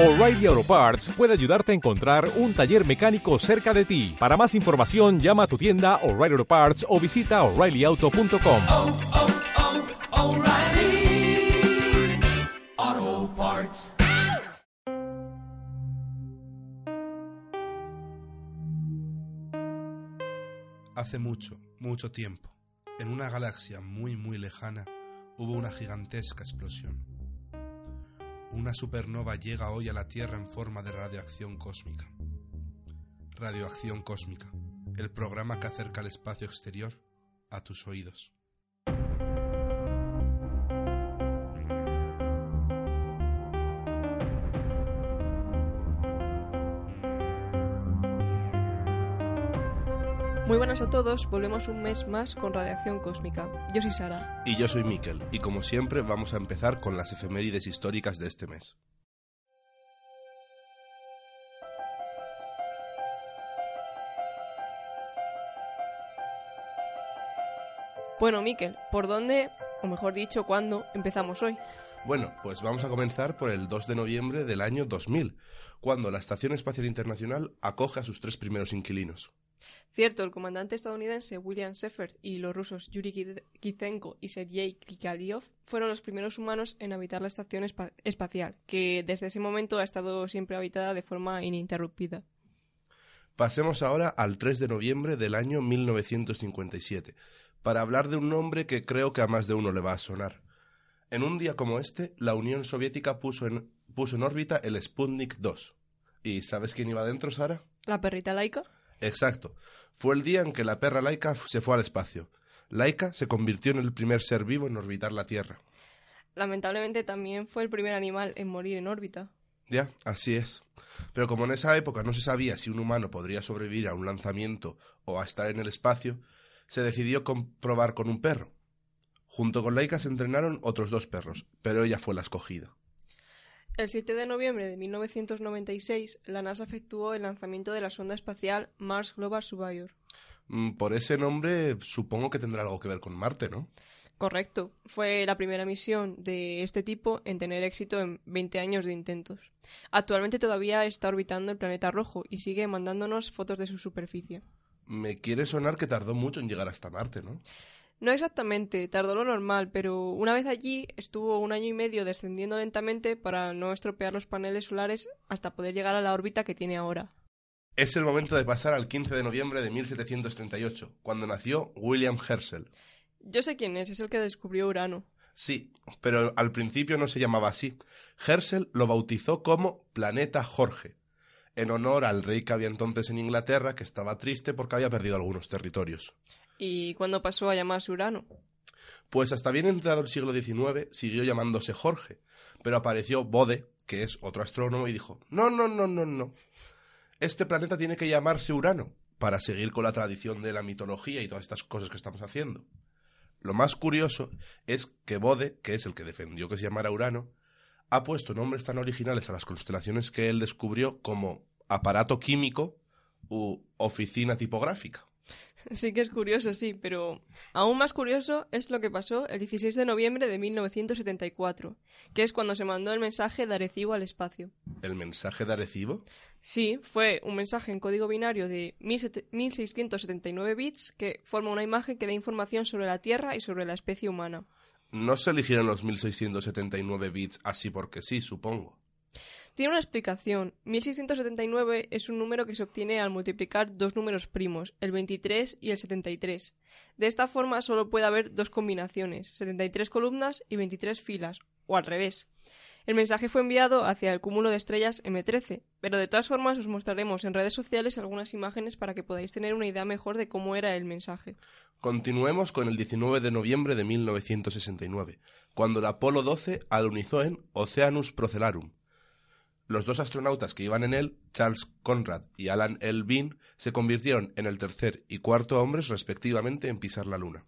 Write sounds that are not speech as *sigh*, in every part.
O'Reilly Auto Parts puede ayudarte a encontrar un taller mecánico cerca de ti. Para más información, llama a tu tienda O'Reilly Auto Parts o visita oreillyauto.com. oh, oh, O'Reilly Auto Parts. Hace mucho, mucho tiempo, en una galaxia muy, muy lejana, hubo una gigantesca explosión. Una supernova llega hoy a la Tierra en forma de radioacción cósmica. Radioacción cósmica, el programa que acerca el espacio exterior a tus oídos. Muy buenas a todos, volvemos un mes más con Radiación Cósmica. Yo soy Sara. Y yo soy Miquel, y como siempre vamos a empezar con las efemérides históricas de este mes. Bueno, Miquel, ¿por dónde, o mejor dicho, cuándo empezamos hoy? Bueno, pues vamos a comenzar por el 2 de noviembre del año 2000, cuando la Estación Espacial Internacional acoge a sus tres primeros inquilinos. Cierto, el comandante estadounidense William Shepard y los rusos Yuri Kitsenko y Sergei Krikaliov fueron los primeros humanos en habitar la estación espa- espacial, que desde ese momento ha estado siempre habitada de forma ininterrumpida. Pasemos ahora al 3 de noviembre del año 1957, para hablar de un nombre que creo que a más de uno le va a sonar. En un día como este, la Unión Soviética puso en, puso en órbita el Sputnik 2. ¿Y sabes quién iba dentro, Sara? ¿La perrita laica? Exacto. Fue el día en que la perra Laika se fue al espacio. Laika se convirtió en el primer ser vivo en orbitar la Tierra. Lamentablemente también fue el primer animal en morir en órbita. Ya, así es. Pero como en esa época no se sabía si un humano podría sobrevivir a un lanzamiento o a estar en el espacio, se decidió comprobar con un perro. Junto con Laika se entrenaron otros dos perros, pero ella fue la escogida. El 7 de noviembre de 1996, la NASA efectuó el lanzamiento de la sonda espacial Mars Global Surveyor. Mm, Por ese nombre supongo que tendrá algo que ver con Marte, ¿no? Correcto, fue la primera misión de este tipo en tener éxito en 20 años de intentos. Actualmente todavía está orbitando el planeta rojo y sigue mandándonos fotos de su superficie. Me quiere sonar que tardó mucho en llegar hasta Marte, ¿no? No exactamente, tardó lo normal, pero una vez allí estuvo un año y medio descendiendo lentamente para no estropear los paneles solares hasta poder llegar a la órbita que tiene ahora. Es el momento de pasar al 15 de noviembre de 1738, cuando nació William Herschel. Yo sé quién es, es el que descubrió Urano. Sí, pero al principio no se llamaba así. Herschel lo bautizó como Planeta Jorge, en honor al rey que había entonces en Inglaterra, que estaba triste porque había perdido algunos territorios. ¿Y cuándo pasó a llamarse Urano? Pues hasta bien entrado el siglo XIX siguió llamándose Jorge, pero apareció Bode, que es otro astrónomo, y dijo, no, no, no, no, no. Este planeta tiene que llamarse Urano, para seguir con la tradición de la mitología y todas estas cosas que estamos haciendo. Lo más curioso es que Bode, que es el que defendió que se llamara Urano, ha puesto nombres tan originales a las constelaciones que él descubrió como aparato químico u oficina tipográfica. *laughs* Sí que es curioso, sí, pero aún más curioso es lo que pasó el 16 de noviembre de 1974, que es cuando se mandó el mensaje de Arecibo al espacio. ¿El mensaje de Arecibo? Sí, fue un mensaje en código binario de 17- 1679 bits que forma una imagen que da información sobre la Tierra y sobre la especie humana. No se eligieron los 1679 bits así porque sí, supongo. Tiene una explicación. 1679 es un número que se obtiene al multiplicar dos números primos, el 23 y el 73. De esta forma solo puede haber dos combinaciones, 73 columnas y 23 filas, o al revés. El mensaje fue enviado hacia el cúmulo de estrellas M13, pero de todas formas os mostraremos en redes sociales algunas imágenes para que podáis tener una idea mejor de cómo era el mensaje. Continuemos con el 19 de noviembre de 1969, cuando el Apolo 12 alunizó en Oceanus Procellarum. Los dos astronautas que iban en él, Charles Conrad y Alan L. Bean, se convirtieron en el tercer y cuarto hombres respectivamente en pisar la Luna.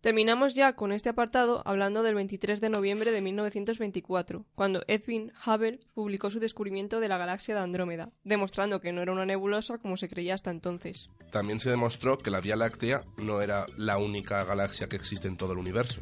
Terminamos ya con este apartado hablando del 23 de noviembre de 1924, cuando Edwin Hubble publicó su descubrimiento de la galaxia de Andrómeda, demostrando que no era una nebulosa como se creía hasta entonces. También se demostró que la Vía Láctea no era la única galaxia que existe en todo el universo.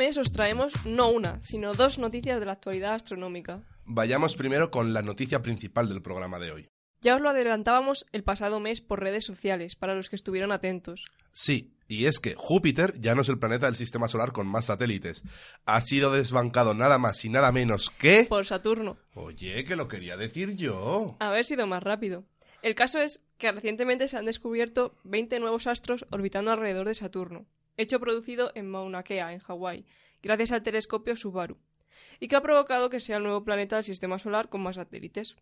Mes os traemos no una, sino dos noticias de la actualidad astronómica. Vayamos primero con la noticia principal del programa de hoy. Ya os lo adelantábamos el pasado mes por redes sociales, para los que estuvieron atentos. Sí, y es que Júpiter ya no es el planeta del sistema solar con más satélites. Ha sido desbancado nada más y nada menos que... Por Saturno. Oye, que lo quería decir yo. Haber sido más rápido. El caso es que recientemente se han descubierto 20 nuevos astros orbitando alrededor de Saturno, hecho producido en Mauna Kea, en Hawái, gracias al telescopio Subaru, y que ha provocado que sea el nuevo planeta del sistema solar con más satélites,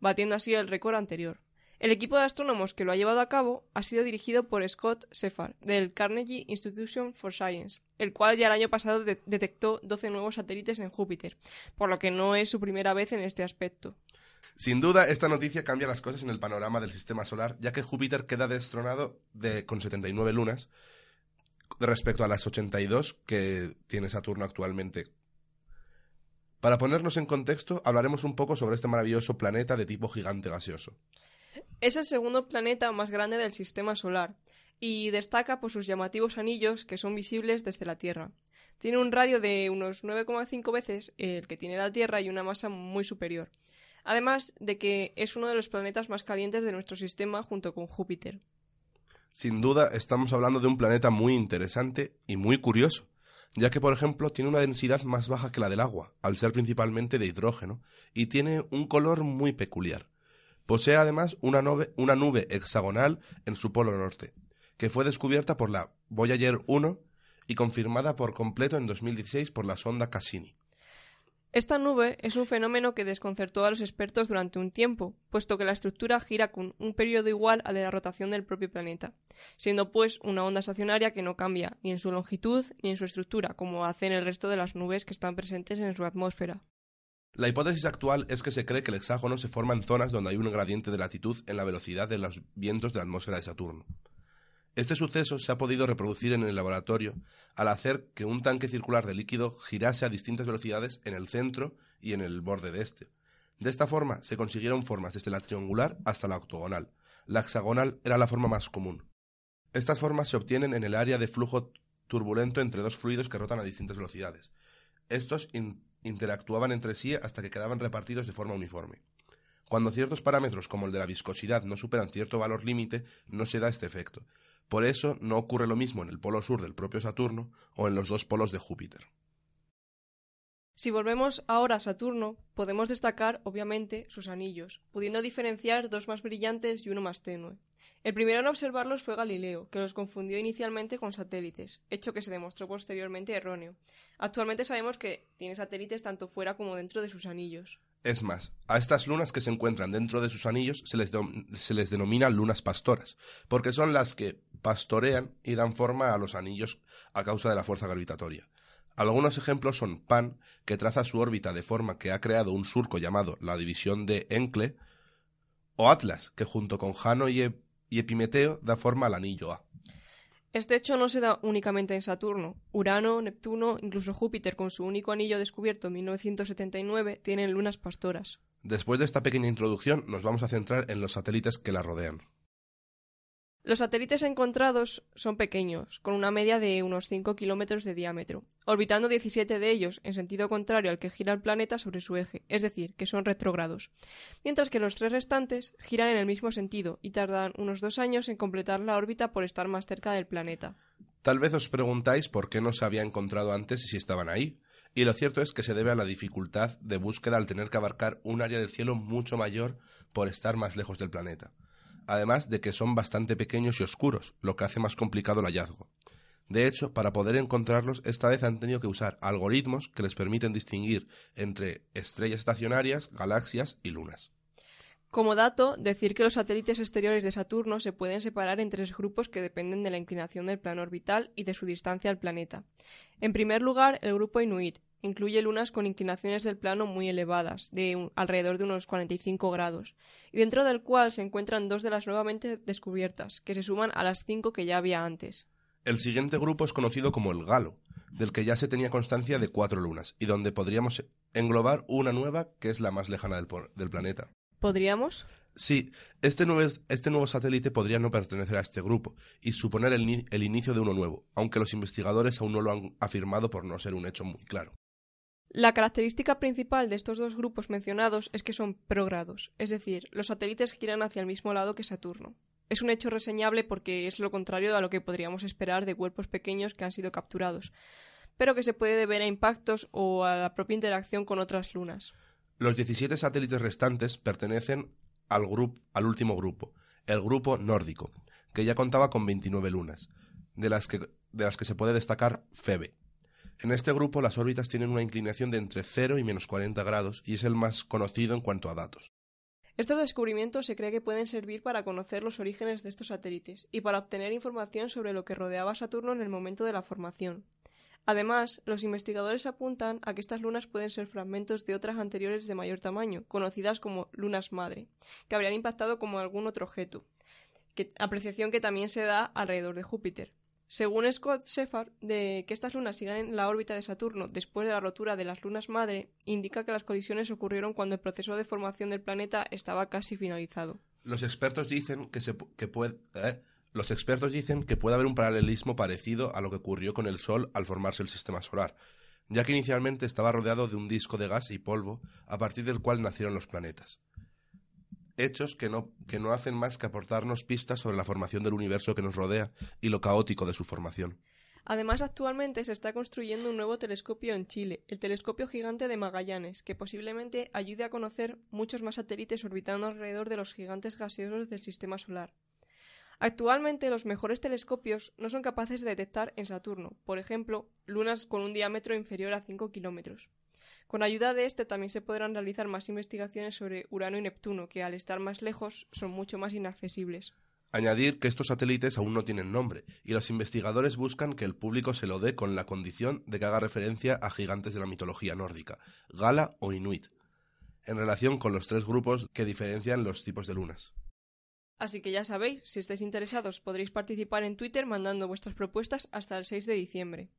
batiendo así el récord anterior. El equipo de astrónomos que lo ha llevado a cabo ha sido dirigido por Scott Sefar, del Carnegie Institution for Science, el cual ya el año pasado de- detectó 12 nuevos satélites en Júpiter, por lo que no es su primera vez en este aspecto. Sin duda, esta noticia cambia las cosas en el panorama del sistema solar, ya que Júpiter queda destronado de, con 79 lunas respecto a las 82 que tiene Saturno actualmente. Para ponernos en contexto, hablaremos un poco sobre este maravilloso planeta de tipo gigante gaseoso. Es el segundo planeta más grande del sistema solar y destaca por sus llamativos anillos que son visibles desde la Tierra. Tiene un radio de unos 9,5 veces el que tiene la Tierra y una masa muy superior. Además de que es uno de los planetas más calientes de nuestro sistema junto con Júpiter. Sin duda, estamos hablando de un planeta muy interesante y muy curioso, ya que, por ejemplo, tiene una densidad más baja que la del agua, al ser principalmente de hidrógeno, y tiene un color muy peculiar. Posee además una nube, hexagonal en su polo norte, que fue descubierta por la Voyager 1 y confirmada por completo en 2016 por la sonda Cassini. Esta nube es un fenómeno que desconcertó a los expertos durante un tiempo, puesto que la estructura gira con un periodo igual al de la rotación del propio planeta, siendo pues una onda estacionaria que no cambia ni en su longitud ni en su estructura, como hacen el resto de las nubes que están presentes en su atmósfera. La hipótesis actual es que se cree que el hexágono se forma en zonas donde hay un gradiente de latitud en la velocidad de los vientos de la atmósfera de Saturno. Este suceso se ha podido reproducir en el laboratorio al hacer que un tanque circular de líquido girase a distintas velocidades en el centro y en el borde de este. De esta forma se consiguieron formas desde la triangular hasta la octogonal. La hexagonal era la forma más común. Estas formas se obtienen en el área de flujo turbulento entre dos fluidos que rotan a distintas velocidades. Estos in- interactuaban entre sí hasta que quedaban repartidos de forma uniforme. Cuando ciertos parámetros como el de la viscosidad no superan cierto valor límite, no se da este efecto. Por eso no ocurre lo mismo en el polo sur del propio Saturno o en los dos polos de Júpiter. Si volvemos ahora a Saturno, podemos destacar, obviamente, sus anillos, pudiendo diferenciar dos más brillantes y uno más tenue. El primero en observarlos fue Galileo, que los confundió inicialmente con satélites, hecho que se demostró posteriormente erróneo. Actualmente sabemos que tiene satélites tanto fuera como dentro de sus anillos. Es más, a estas lunas que se encuentran dentro de sus anillos se les, se les denomina lunas pastoras, porque son las que pastorean y dan forma a los anillos a causa de la fuerza gravitatoria. Algunos ejemplos son Pan, que traza su órbita de forma que ha creado un surco llamado la división de Encke, o Atlas, que junto con Jano y Epimeteo da forma al anillo A. Este hecho no se da únicamente en Saturno. Urano, Neptuno, incluso Júpiter, con su único anillo descubierto en 1979, tienen lunas pastoras. Después de esta pequeña introducción, nos vamos a centrar en los satélites que la rodean. Los satélites encontrados son pequeños, con una media de unos 5 kilómetros de diámetro, orbitando 17 de ellos en sentido contrario al que gira el planeta sobre su eje, es decir, que son retrógrados, mientras que los tres restantes giran en el mismo sentido y tardan unos dos años en completar la órbita por estar más cerca del planeta. Tal vez os preguntáis por qué no se había encontrado antes y si estaban ahí. Y lo cierto es que se debe a la dificultad de búsqueda al tener que abarcar un área del cielo mucho mayor por estar más lejos del planeta. Además de que son bastante pequeños y oscuros, lo que hace más complicado el hallazgo. De hecho, para poder encontrarlos, esta vez han tenido que usar algoritmos que les permiten distinguir entre estrellas estacionarias, galaxias y lunas. Como dato, decir que los satélites exteriores de Saturno se pueden separar en tres grupos que dependen de la inclinación del plano orbital y de su distancia al planeta. En primer lugar, el grupo Inuit incluye lunas con inclinaciones del plano muy elevadas, de un- alrededor de unos 45 grados, y dentro del cual se encuentran dos de las nuevamente descubiertas, que se suman a las cinco que ya había antes. El siguiente grupo es conocido como el Galo, del que ya se tenía constancia de cuatro lunas, y donde podríamos englobar una nueva que es la más lejana del, planeta. ¿Podríamos? Sí, este nuevo, este nuevo satélite podría no pertenecer a este grupo y suponer el inicio de uno nuevo, aunque los investigadores aún no lo han afirmado por no ser un hecho muy claro. La característica principal de estos dos grupos mencionados es que son progrados, es decir, los satélites giran hacia el mismo lado que Saturno. Es un hecho reseñable porque es lo contrario a lo que podríamos esperar de cuerpos pequeños que han sido capturados, pero que se puede deber a impactos o a la propia interacción con otras lunas. Los 17 satélites restantes pertenecen al, grupo, al último grupo, el grupo nórdico, que ya contaba con 29 lunas, de las que, de las que se puede destacar Febe. En este grupo las órbitas tienen una inclinación de entre 0 y menos 40 grados y es el más conocido en cuanto a datos. Estos descubrimientos se cree que pueden servir para conocer los orígenes de estos satélites y para obtener información sobre lo que rodeaba a Saturno en el momento de la formación. Además, los investigadores apuntan a que estas lunas pueden ser fragmentos de otras anteriores de mayor tamaño, conocidas como lunas madre, que habrían impactado como algún otro objeto, apreciación que también se da alrededor de Júpiter. Según Scott Shepard, de que estas lunas sigan en la órbita de Saturno después de la rotura de las lunas madre, indica que las colisiones ocurrieron cuando el proceso de formación del planeta estaba casi finalizado. Los expertos dicen que, eh, los expertos dicen que puede haber un paralelismo parecido a lo que ocurrió con el Sol al formarse el sistema solar, ya que inicialmente estaba rodeado de un disco de gas y polvo, a partir del cual nacieron los planetas. Hechos que no, que no hacen más que aportarnos pistas sobre la formación del universo que nos rodea y lo caótico de su formación. Además, actualmente se está construyendo un nuevo telescopio en Chile, el Telescopio Gigante de Magallanes, que posiblemente ayude a conocer muchos más satélites orbitando alrededor de los gigantes gaseosos del sistema solar. Actualmente los mejores telescopios no son capaces de detectar en Saturno, por ejemplo, lunas con un diámetro inferior a 5 kilómetros. Con ayuda de este también se podrán realizar más investigaciones sobre Urano y Neptuno, que al estar más lejos son mucho más inaccesibles. Añadir que estos satélites aún no tienen nombre, y los investigadores buscan que el público se lo dé con la condición de que haga referencia a gigantes de la mitología nórdica, Gala o Inuit, en relación con los tres grupos que diferencian los tipos de lunas. Así que ya sabéis, si estáis interesados podréis participar en Twitter mandando vuestras propuestas hasta el 6 de diciembre.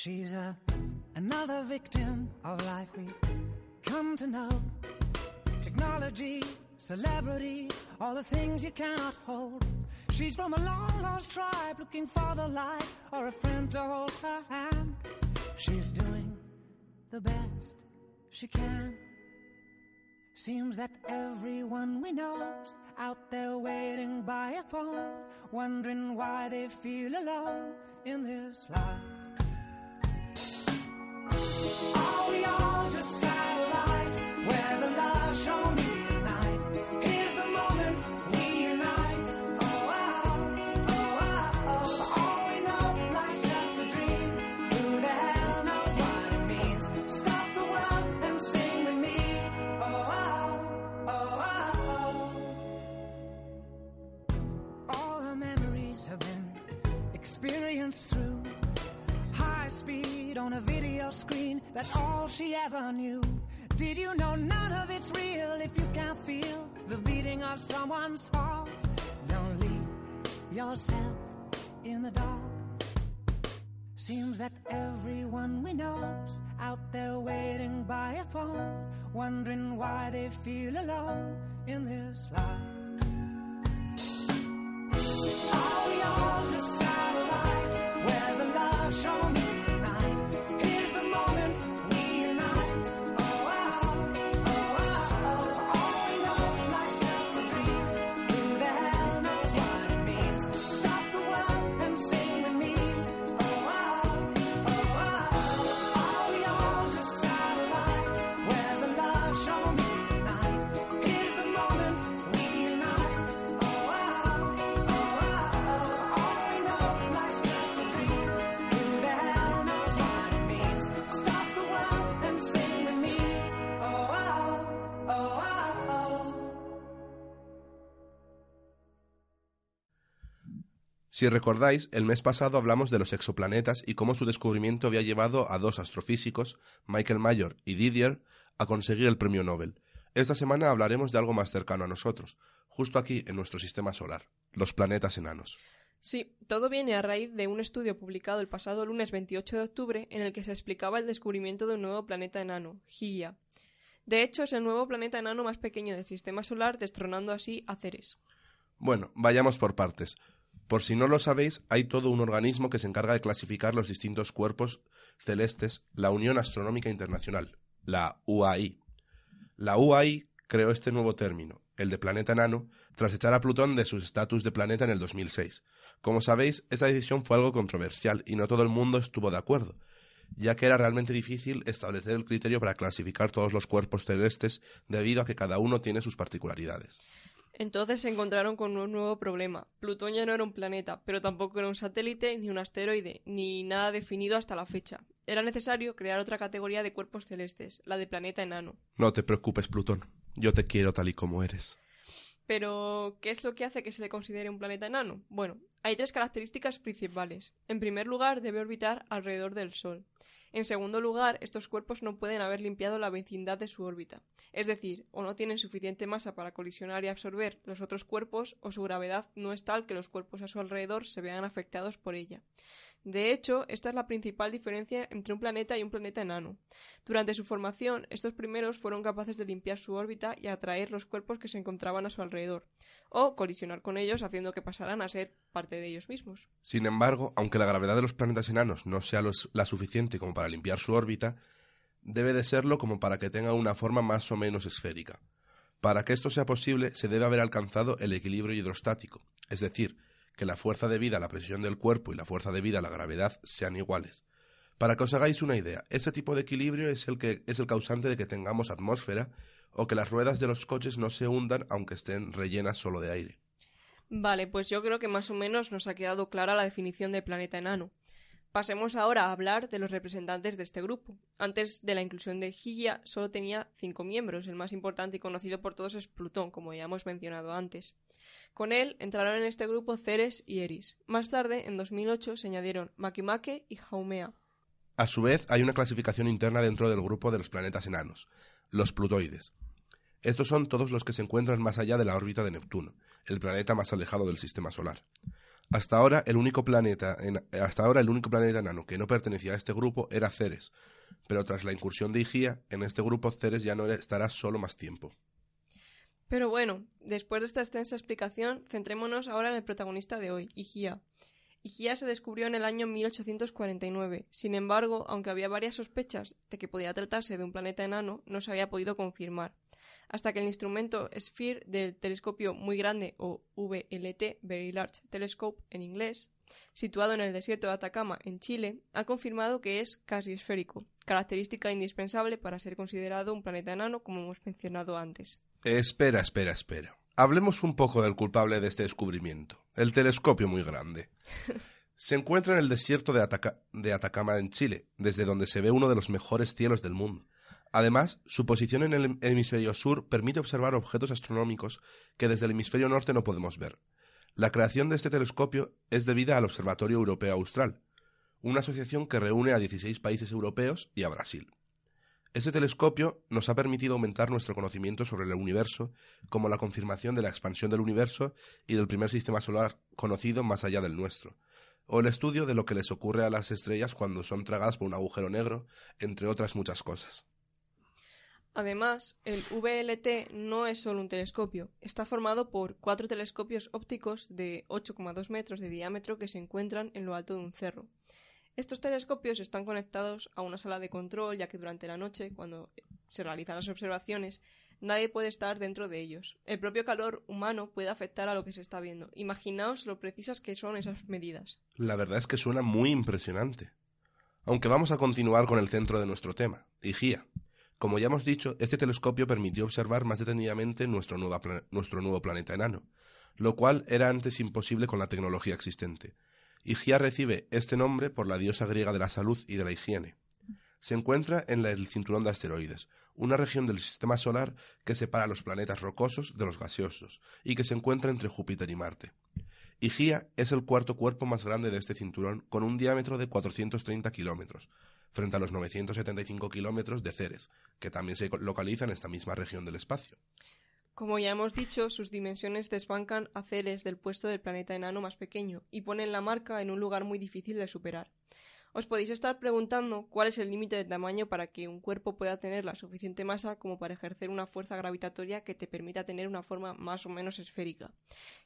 She's a another victim of life we've come to know. Technology, celebrity, all the things you cannot hold. She's from a long lost tribe looking for the light or a friend to hold her hand. She's doing the best she can. Seems that everyone we know's out there waiting by a phone, wondering why they feel alone in this life. On a video screen. That's all she ever knew. Did you know none of it's real if you can't feel the beating of someone's heart? Don't leave yourself in the dark. Seems that everyone we know's out there waiting by a phone, wondering why they feel alone in this life. Are we all just Si recordáis, el mes pasado hablamos de los exoplanetas y cómo su descubrimiento había llevado a dos astrofísicos, Michael Mayor y Didier, a conseguir el premio Nobel. Esta semana hablaremos de algo más cercano a nosotros, justo aquí en nuestro sistema solar, los planetas enanos. Sí, todo viene a raíz de un estudio publicado el pasado lunes 28 de octubre en el que se explicaba el descubrimiento de un nuevo planeta enano, Higia. De hecho, es el nuevo planeta enano más pequeño del sistema solar, destronando así a Ceres. Bueno, vayamos por partes. Por si no lo sabéis, hay todo un organismo que se encarga de clasificar los distintos cuerpos celestes, la Unión Astronómica Internacional, la UAI. La UAI creó este nuevo término, el de planeta enano, tras echar a Plutón de su estatus de planeta en el 2006. Como sabéis, esa decisión fue algo controversial y no todo el mundo estuvo de acuerdo, ya que era realmente difícil establecer el criterio para clasificar todos los cuerpos celestes debido a que cada uno tiene sus particularidades. Entonces se encontraron con un nuevo problema. Plutón ya no era un planeta, pero tampoco era un satélite, ni un asteroide, ni nada definido hasta la fecha. Era necesario crear otra categoría de cuerpos celestes, la de planeta enano. No te preocupes, Plutón. Yo te quiero tal y como eres. Pero, ¿qué es lo que hace que se le considere un planeta enano? Bueno, hay tres características principales. En primer lugar, debe orbitar alrededor del Sol. En segundo lugar, estos cuerpos no pueden haber limpiado la vecindad de su órbita. Es decir, o no tienen suficiente masa para colisionar y absorber los otros cuerpos, o su gravedad no es tal que los cuerpos a su alrededor se vean afectados por ella. De hecho, esta es la principal diferencia entre un planeta y un planeta enano. Durante su formación, estos primeros fueron capaces de limpiar su órbita y atraer los cuerpos que se encontraban a su alrededor, o colisionar con ellos haciendo que pasaran a ser parte de ellos mismos. Sin embargo, aunque la gravedad de los planetas enanos no sea la suficiente como para limpiar su órbita, debe de serlo como para que tenga una forma más o menos esférica. Para que esto sea posible, se debe haber alcanzado el equilibrio hidrostático, es decir, que la fuerza debida a la presión del cuerpo y la fuerza debida a la gravedad sean iguales. Para que os hagáis una idea, este tipo de equilibrio es el que es el causante de que tengamos atmósfera o que las ruedas de los coches no se hundan aunque estén rellenas solo de aire. Vale, pues yo creo que más o menos nos ha quedado clara la definición de planeta enano. Pasemos ahora a hablar de los representantes de este grupo. Antes de la inclusión de Higia solo tenía cinco miembros. El más importante y conocido por todos es Plutón, como ya hemos mencionado antes. Con él entraron en este grupo Ceres y Eris. Más tarde, en 2008, se añadieron Makemake y Haumea. A su vez, hay una clasificación interna dentro del grupo de los planetas enanos, los plutoides. Estos son todos los que se encuentran más allá de la órbita de Neptuno, el planeta más alejado del sistema solar. Hasta ahora, el único planeta, en- hasta ahora el único planeta enano que no pertenecía a este grupo era Ceres, pero tras la incursión de Higia, en este grupo Ceres ya no estará solo más tiempo. Pero bueno, después de esta extensa explicación, centrémonos ahora en el protagonista de hoy, Higia. Higia se descubrió en el año 1849. Sin embargo, aunque había varias sospechas de que podía tratarse de un planeta enano, no se había podido confirmar. Hasta que el instrumento SPHERE del telescopio muy grande o VLT, Very Large Telescope en inglés, situado en el desierto de Atacama, en Chile, ha confirmado que es casi esférico, característica indispensable para ser considerado un planeta enano como hemos mencionado antes. Espera, espera, espera. Hablemos un poco del culpable de este descubrimiento, el telescopio muy grande. *laughs* Se encuentra en el desierto de, Ataca- de Atacama en Chile, desde donde se ve uno de los mejores cielos del mundo. Además, su posición en el hemisferio sur permite observar objetos astronómicos que desde el hemisferio norte no podemos ver. La creación de este telescopio es debida al Observatorio Europeo Austral, una asociación que reúne a 16 países europeos y a Brasil. Este telescopio nos ha permitido aumentar nuestro conocimiento sobre el universo, como la confirmación de la expansión del universo y del primer sistema solar conocido más allá del nuestro, o el estudio de lo que les ocurre a las estrellas cuando son tragadas por un agujero negro, entre otras muchas cosas. Además, el VLT no es solo un telescopio, está formado por cuatro telescopios ópticos de 8,2 metros de diámetro que se encuentran en lo alto de un cerro. Estos telescopios están conectados a una sala de control, ya que durante la noche, cuando se realizan las observaciones, nadie puede estar dentro de ellos. El propio calor humano puede afectar a lo que se está viendo. Imaginaos lo precisas que son esas medidas. La verdad es que suena muy impresionante. Aunque vamos a continuar con el centro de nuestro tema, Higía. Como ya hemos dicho, este telescopio permitió observar más detenidamente nuestro, nuevo planeta enano, lo cual era antes imposible con la tecnología existente. Higía recibe este nombre por la diosa griega de la salud y de la higiene. Se encuentra en el cinturón de asteroides, una región del sistema solar que separa los planetas rocosos de los gaseosos y que se encuentra entre Júpiter y Marte. Higía es el cuarto cuerpo más grande de este cinturón, con un diámetro de 430 kilómetros, frente a los 975 kilómetros de Ceres, que también se localiza en esta misma región del espacio. Como ya hemos dicho, sus dimensiones desbancan a Ceres del puesto del planeta enano más pequeño y ponen la marca en un lugar muy difícil de superar. Os podéis estar preguntando cuál es el límite de tamaño para que un cuerpo pueda tener la suficiente masa como para ejercer una fuerza gravitatoria que te permita tener una forma más o menos esférica.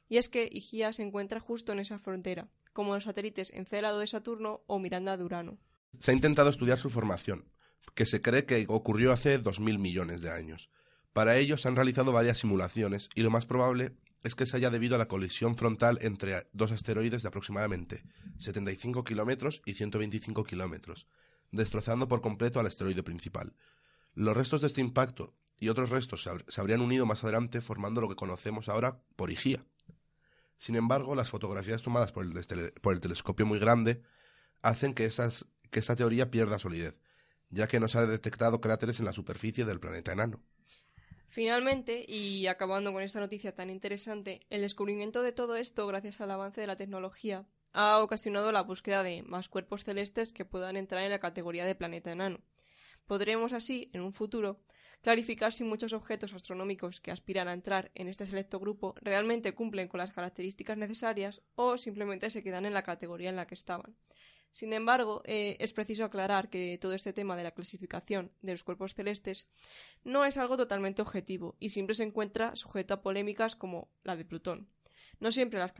Y es que Higía se encuentra justo en esa frontera, como los satélites Encélado de Saturno o Miranda de Urano. Se ha intentado estudiar su formación, que se cree que ocurrió hace 2.000 millones de años. Para ello se han realizado varias simulaciones y lo más probable es que se haya debido a la colisión frontal entre dos asteroides de aproximadamente 75 kilómetros y 125 kilómetros, destrozando por completo al asteroide principal. Los restos de este impacto y otros restos se, habr- se habrían unido más adelante formando lo que conocemos ahora por Higía. Sin embargo, las fotografías tomadas por el, por el telescopio muy grande hacen que, esas- que esta teoría pierda solidez, ya que no se ha detectado cráteres en la superficie del planeta enano. Finalmente, y acabando con esta noticia tan interesante, el descubrimiento de todo esto, gracias al avance de la tecnología, ha ocasionado la búsqueda de más cuerpos celestes que puedan entrar en la categoría de planeta enano. Podremos así, en un futuro, clarificar si muchos objetos astronómicos que aspiran a entrar en este selecto grupo realmente cumplen con las características necesarias o simplemente se quedan en la categoría en la que estaban. Sin embargo, eh, es preciso aclarar que todo este tema de la clasificación de los cuerpos celestes no es algo totalmente objetivo y siempre se encuentra sujeto a polémicas como la de Plutón. No siempre las,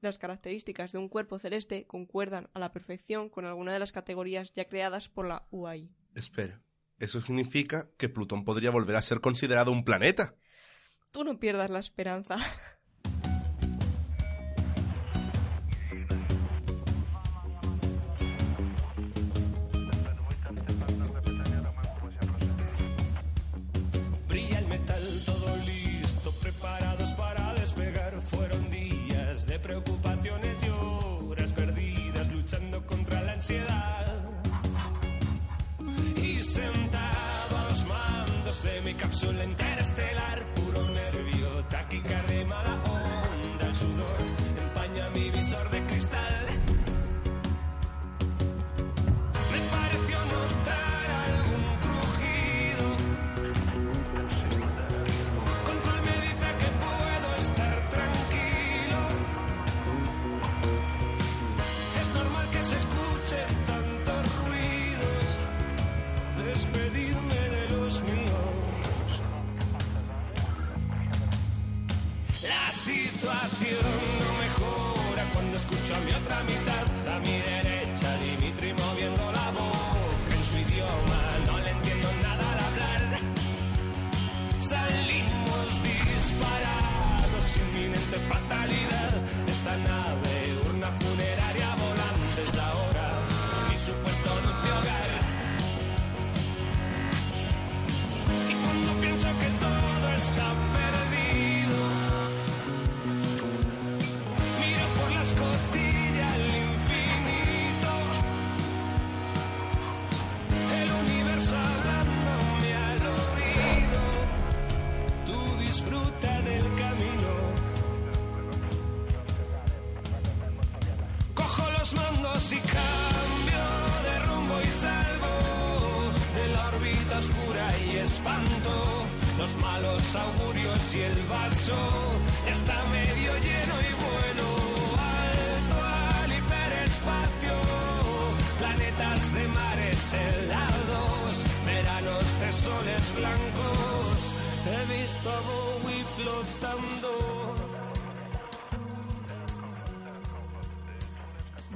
las características de un cuerpo celeste concuerdan a la perfección con alguna de las categorías ya creadas por la UAI. Espera, ¿eso significa que Plutón podría volver a ser considerado un planeta? Tú no pierdas la esperanza. *laughs* cápsula interestelar, puro nervio, taquicardia mala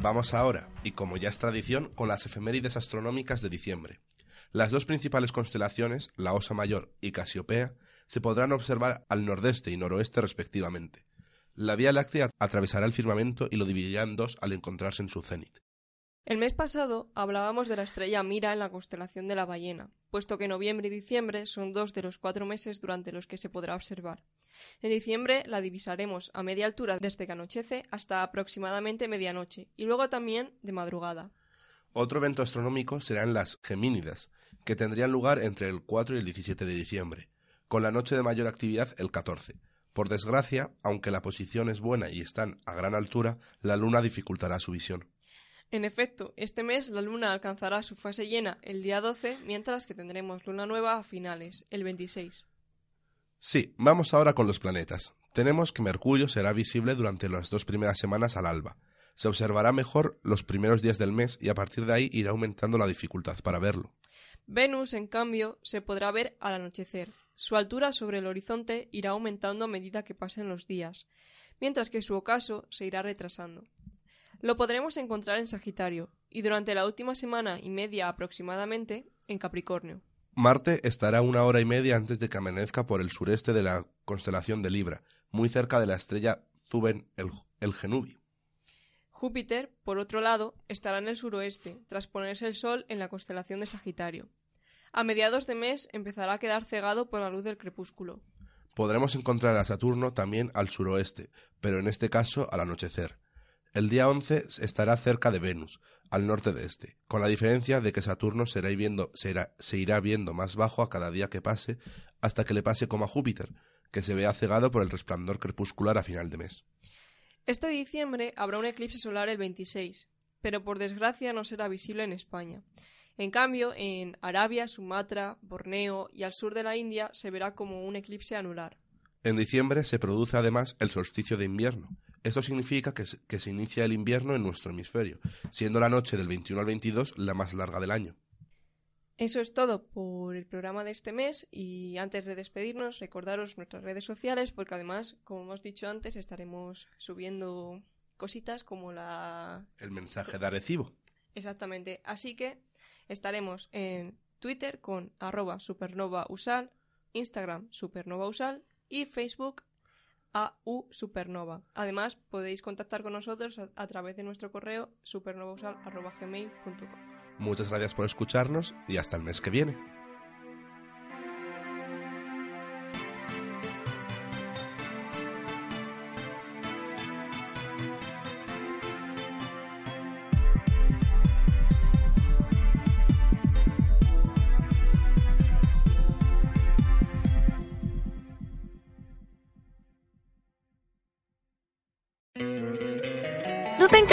Vamos ahora, y como ya es tradición, con las efemérides astronómicas de diciembre. Las dos principales constelaciones, la Osa Mayor y Casiopea, se podrán observar al nordeste y noroeste respectivamente. La Vía Láctea atravesará el firmamento y lo dividirá en dos al encontrarse en su cenit. El mes pasado hablábamos de la estrella Mira en la constelación de la ballena, puesto que noviembre y diciembre son dos de los cuatro meses durante los que se podrá observar. En diciembre la divisaremos a media altura desde que anochece hasta aproximadamente medianoche, y luego también de madrugada. Otro evento astronómico serán las Gemínidas, que tendrían lugar entre el 4 y el 17 de diciembre, con la noche de mayor actividad el 14. Por desgracia, aunque la posición es buena y están a gran altura, la luna dificultará su visión. En efecto, este mes la luna alcanzará su fase llena el día 12, mientras que tendremos luna nueva a finales, el 26. Sí, vamos ahora con los planetas. Tenemos que Mercurio será visible durante las dos primeras semanas al alba. Se observará mejor los primeros días del mes y a partir de ahí irá aumentando la dificultad para verlo. Venus, en cambio, se podrá ver al anochecer. Su altura sobre el horizonte irá aumentando a medida que pasen los días, mientras que su ocaso se irá retrasando. Lo podremos encontrar en Sagitario y durante la última semana y media aproximadamente en Capricornio. Marte estará una hora y media antes de que amanezca por el sureste de la constelación de Libra, muy cerca de la estrella Zuben el, el Genubi. Júpiter, por otro lado, estará en el suroeste, tras ponerse el Sol en la constelación de Sagitario. A mediados de mes empezará a quedar cegado por la luz del crepúsculo. Podremos encontrar a Saturno también al suroeste, pero en este caso al anochecer. El día 11 estará cerca de Venus, al norte de este, con la diferencia de que Saturno viendo- se, irá, se irá viendo más bajo a cada día que pase, hasta que le pase como a Júpiter, que se vea cegado por el resplandor crepuscular a final de mes. Este diciembre habrá un eclipse solar el 26, pero por desgracia no será visible en España. En cambio, en Arabia, Sumatra, Borneo y al sur de la India se verá como un eclipse anular. En diciembre se produce además el solsticio de invierno. Esto significa que se, que se inicia el invierno en nuestro hemisferio, siendo la noche del 21 al 22 la más larga del año. Eso es todo por el programa de este mes y antes de despedirnos recordaros nuestras redes sociales porque además, como hemos dicho antes, estaremos subiendo cositas como la... El mensaje de Arecibo. Exactamente. Así que estaremos en Twitter con arroba supernovausal, Instagram supernovausal y Facebook AU Supernova. Además, podéis contactar con nosotros a, través de nuestro correo supernovausal.gmail.com. Muchas gracias por escucharnos y hasta el mes que viene.